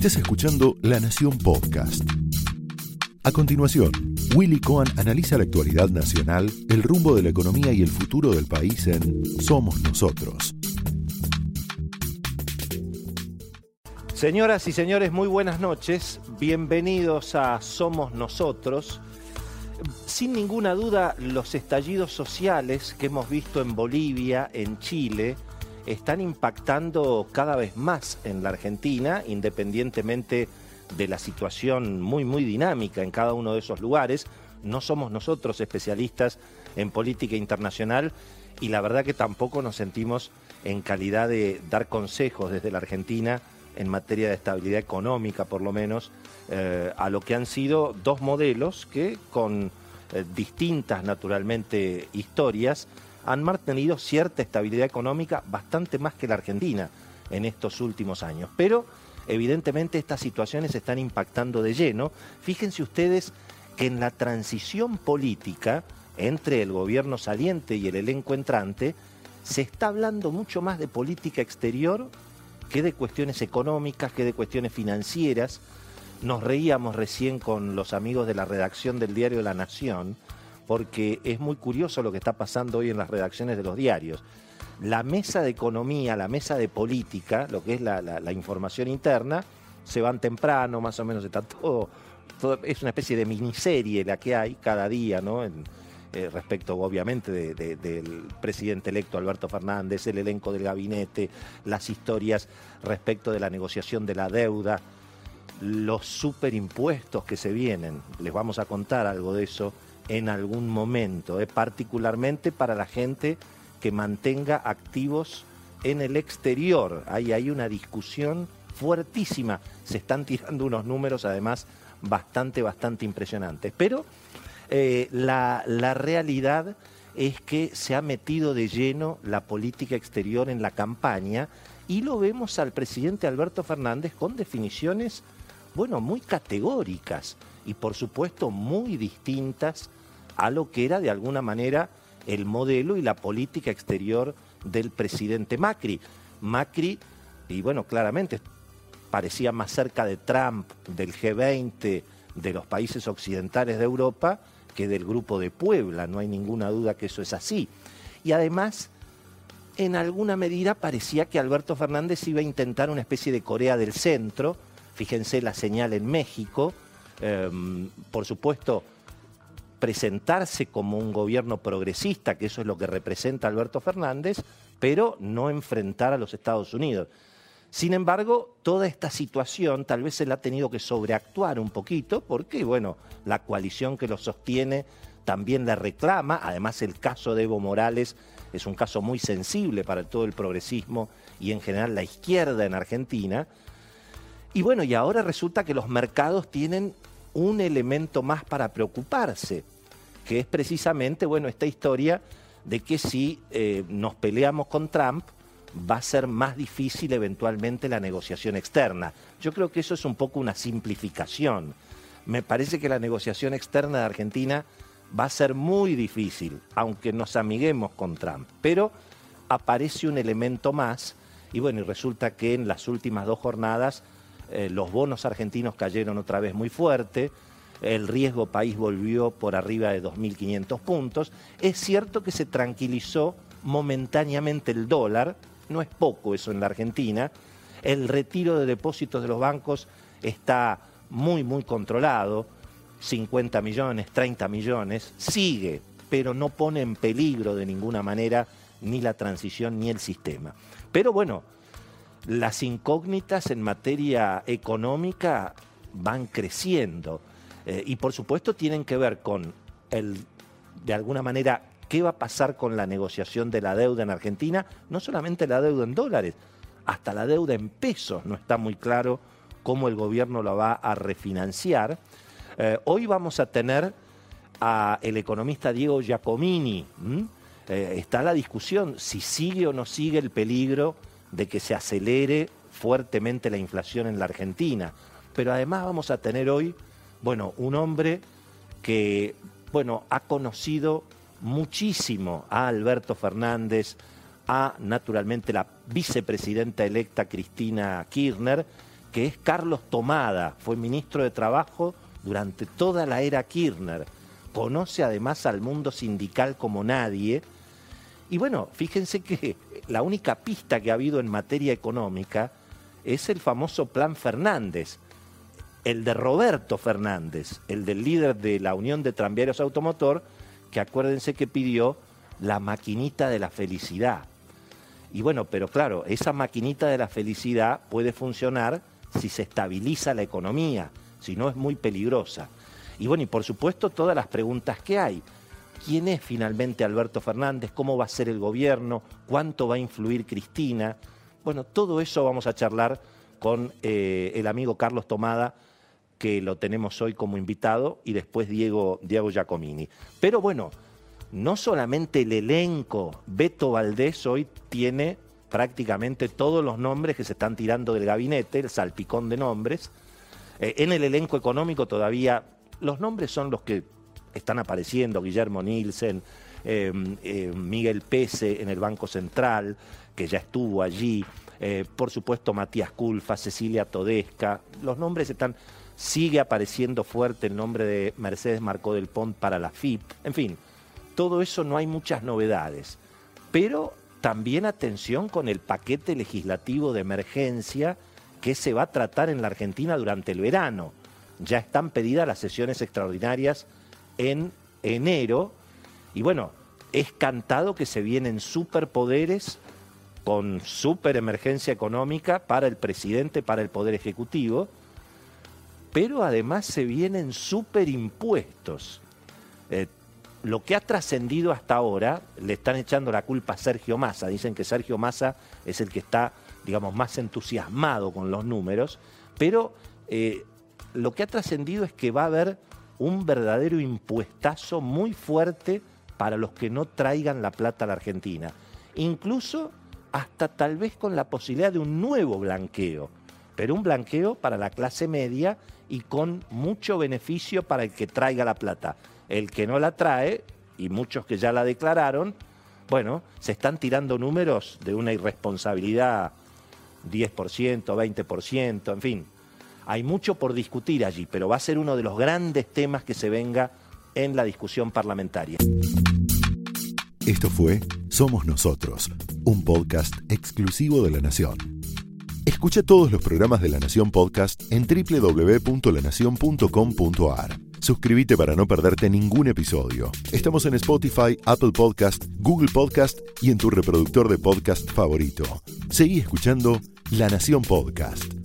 Estás escuchando La Nación Podcast. A continuación, Willy Cohen analiza la actualidad nacional, el rumbo de la economía y el futuro del país en Somos Nosotros. Señoras y señores, muy buenas noches. Bienvenidos a Somos Nosotros. Sin ninguna duda, los estallidos sociales que hemos visto en Bolivia, en Chile, están impactando cada vez más en la Argentina, independientemente de la situación muy, muy dinámica en cada uno de esos lugares. No somos nosotros especialistas en política internacional y la verdad que tampoco nos sentimos en calidad de dar consejos desde la Argentina en materia de estabilidad económica, por lo menos, eh, a lo que han sido dos modelos que con eh, distintas, naturalmente, historias, han mantenido cierta estabilidad económica bastante más que la Argentina en estos últimos años. Pero evidentemente estas situaciones están impactando de lleno. Fíjense ustedes que en la transición política entre el gobierno saliente y el elenco entrante, se está hablando mucho más de política exterior que de cuestiones económicas, que de cuestiones financieras. Nos reíamos recién con los amigos de la redacción del diario La Nación, porque es muy curioso lo que está pasando hoy en las redacciones de los diarios. La mesa de economía, la mesa de política, lo que es la, información interna, se van temprano, más o menos está todo, es una especie de miniserie la que hay cada día, ¿no? Eh, respecto obviamente del presidente electo Alberto Fernández, el elenco del gabinete, las historias respecto de la negociación de la deuda, los superimpuestos que se vienen, les vamos a contar algo de eso en algún momento, eh, particularmente para la gente que mantenga activos en el exterior. Ahí hay una discusión fuertísima. Se están tirando unos números además bastante, bastante impresionantes. Pero eh, la, la realidad es que se ha metido de lleno la política exterior en la campaña y lo vemos al presidente Alberto Fernández con definiciones, bueno, muy categóricas y por supuesto muy distintas a lo que era de alguna manera el modelo y la política exterior del presidente Macri. Macri, y bueno, claramente parecía más cerca de Trump, del G20, de los países occidentales de Europa, que del grupo de Puebla, no hay ninguna duda que eso es así. Y además, en alguna medida parecía que Alberto Fernández iba a intentar una especie de Corea del Centro, fíjense la señal en México, em, por supuesto, presentarse como un gobierno progresista, que eso es lo que representa Alberto Fernández, pero no enfrentar a los Estados Unidos. Sin embargo, toda esta situación tal vez se la ha tenido que sobreactuar un poquito, porque, bueno, la coalición que lo sostiene también la reclama. Además, el caso de Evo Morales es un caso muy sensible para todo el progresismo y en general la izquierda en Argentina. Y bueno, y ahora resulta que los mercados tienen un elemento más para preocuparse, que es precisamente, bueno, esta historia de que si eh, nos peleamos con Trump, va a ser más difícil eventualmente la negociación externa. Yo creo que eso es un poco una simplificación. Me parece que la negociación externa de Argentina va a ser muy difícil, aunque nos amiguemos con Trump. Pero aparece un elemento más, y bueno, y resulta que en las últimas dos jornadas eh, los bonos argentinos cayeron otra vez muy fuerte, el riesgo país volvió por arriba de 2.500 puntos. Es cierto que se tranquilizó momentáneamente el dólar, no es poco eso en la Argentina, el retiro de depósitos de los bancos está muy, muy controlado, 50 millones, 30 millones, sigue, pero no pone en peligro de ninguna manera ni la transición ni el sistema. Pero bueno, las incógnitas en materia económica van creciendo eh, y por supuesto tienen que ver con el, de alguna manera, qué va a pasar con la negociación de la deuda en Argentina, no solamente la deuda en dólares, hasta la deuda en pesos, no está muy claro cómo el gobierno lo va a refinanciar. Eh, hoy vamos a tener a el economista Diego Giacomini. Eh, está la discusión si sigue o no sigue el peligro de que se acelere fuertemente la inflación en la Argentina. Pero además vamos a tener hoy, bueno, un hombre que, bueno, ha conocido muchísimo a Alberto Fernández, a naturalmente la vicepresidenta electa Cristina Kirchner, que es Carlos Tomada, fue ministro de Trabajo durante toda la era Kirchner, conoce además al mundo sindical como nadie, y bueno, fíjense que la única pista que ha habido en materia económica es el famoso Plan Fernández, el de Roberto Fernández, el del líder de la Unión de Tranviarios Automotor, que acuérdense que pidió la maquinita de la felicidad. Y bueno, pero claro, esa maquinita de la felicidad puede funcionar si se estabiliza la economía, si no es muy peligrosa. Y bueno, y por supuesto todas las preguntas que hay. ¿Quién es finalmente Alberto Fernández? ¿Cómo va a ser el gobierno? ¿Cuánto va a influir Cristina? Bueno, todo eso vamos a charlar con eh, el amigo Carlos Tomada, que lo tenemos hoy como invitado, y después Diego, Diego Giacomini. Pero bueno, no solamente el elenco, Beto Valdés hoy tiene prácticamente todos los nombres que se están tirando del gabinete, el salpicón de nombres. Eh, en el elenco económico todavía los nombres son los que están apareciendo, Guillermo Nielsen, eh, eh, Miguel Pese en el Banco Central, que ya estuvo allí, por supuesto Matías Culfa, Cecilia Todesca, los nombres están, sigue apareciendo fuerte el nombre de Mercedes Marcó del Pont para la FIP, en fin, todo eso no hay muchas novedades, pero también atención con el paquete legislativo de emergencia que se va a tratar en la Argentina durante el verano. Ya están pedidas las sesiones extraordinarias en enero y bueno, es cantado que se vienen superpoderes con super emergencia económica para el presidente, para el Poder Ejecutivo, pero además se vienen superimpuestos. Eh, lo que ha trascendido hasta ahora, le están echando la culpa a Sergio Massa, dicen que Sergio Massa es el que está, digamos, más entusiasmado con los números, pero eh, lo que ha trascendido es que va a haber un verdadero impuestazo muy fuerte para los que no traigan la plata a la Argentina. Incluso hasta tal vez con la posibilidad de un nuevo blanqueo, pero un blanqueo para la clase media y con mucho beneficio para el que traiga la plata. El que no la trae, y muchos que ya la declararon, bueno, se están tirando números de una irresponsabilidad 10%, 20%, en fin. Hay mucho por discutir allí, pero va a ser uno de los grandes temas que se venga en la discusión parlamentaria. Esto fue Somos Nosotros, un podcast exclusivo de La Nación. Escucha todos los programas de La Nación Podcast en www.lanacion.com.ar. Suscríbete para no perderte ningún episodio. Estamos en Spotify, Apple Podcast, Google Podcast y en tu reproductor de podcast favorito. Seguí escuchando La Nación Podcast.